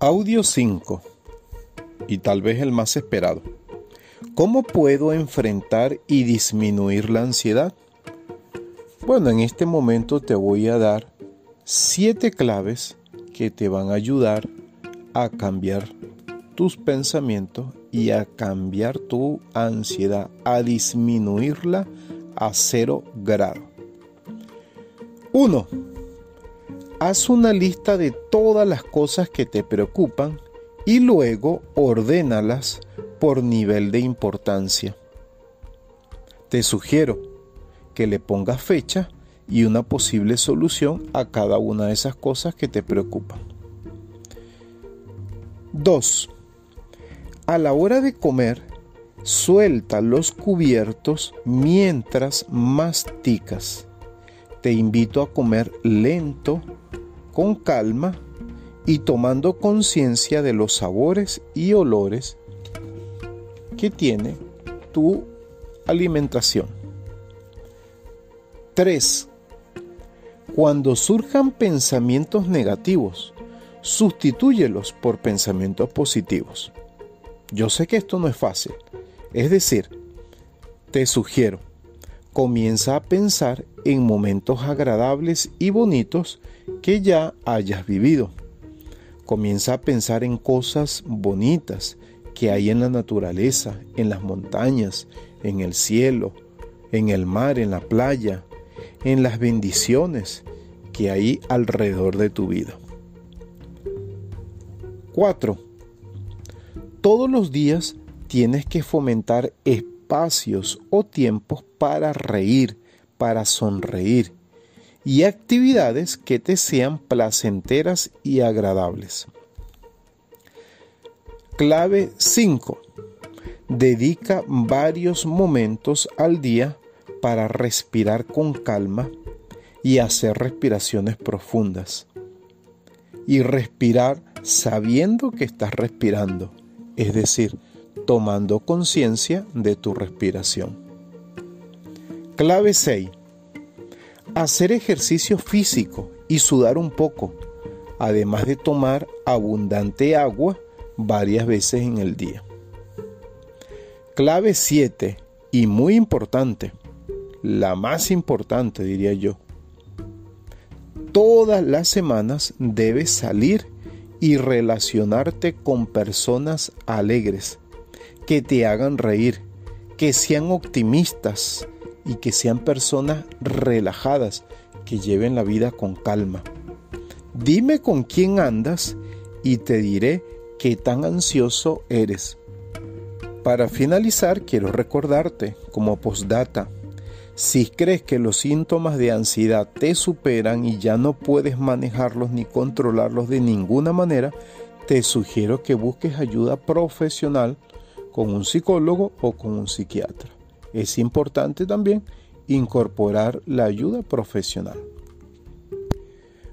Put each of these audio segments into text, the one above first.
Audio 5 y tal vez el más esperado. ¿Cómo puedo enfrentar y disminuir la ansiedad? Bueno, en este momento te voy a dar siete claves que te van a ayudar a cambiar tus pensamientos y a cambiar tu ansiedad, a disminuirla a cero grado. 1 Haz una lista de todas las cosas que te preocupan y luego ordénalas por nivel de importancia. Te sugiero que le pongas fecha y una posible solución a cada una de esas cosas que te preocupan. 2. A la hora de comer, suelta los cubiertos mientras masticas. Te invito a comer lento con calma y tomando conciencia de los sabores y olores que tiene tu alimentación. 3. Cuando surjan pensamientos negativos, sustitúyelos por pensamientos positivos. Yo sé que esto no es fácil. Es decir, te sugiero, comienza a pensar en momentos agradables y bonitos que ya hayas vivido. Comienza a pensar en cosas bonitas que hay en la naturaleza, en las montañas, en el cielo, en el mar, en la playa, en las bendiciones que hay alrededor de tu vida. 4. Todos los días tienes que fomentar espacios o tiempos para reír, para sonreír y actividades que te sean placenteras y agradables. Clave 5. Dedica varios momentos al día para respirar con calma y hacer respiraciones profundas. Y respirar sabiendo que estás respirando, es decir, tomando conciencia de tu respiración. Clave 6. Hacer ejercicio físico y sudar un poco, además de tomar abundante agua varias veces en el día. Clave 7 y muy importante, la más importante diría yo. Todas las semanas debes salir y relacionarte con personas alegres, que te hagan reír, que sean optimistas, y que sean personas relajadas, que lleven la vida con calma. Dime con quién andas y te diré qué tan ansioso eres. Para finalizar, quiero recordarte como postdata, si crees que los síntomas de ansiedad te superan y ya no puedes manejarlos ni controlarlos de ninguna manera, te sugiero que busques ayuda profesional con un psicólogo o con un psiquiatra es importante también incorporar la ayuda profesional.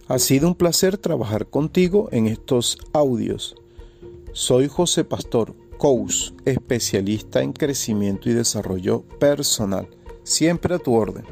Ha sido un placer trabajar contigo en estos audios. Soy José Pastor, coach, especialista en crecimiento y desarrollo personal, siempre a tu orden.